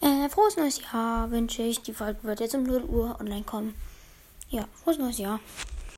Äh, frohes neues Jahr wünsche ich. Die Folge wird jetzt um 0 Uhr online kommen. Ja, frohes neues Jahr.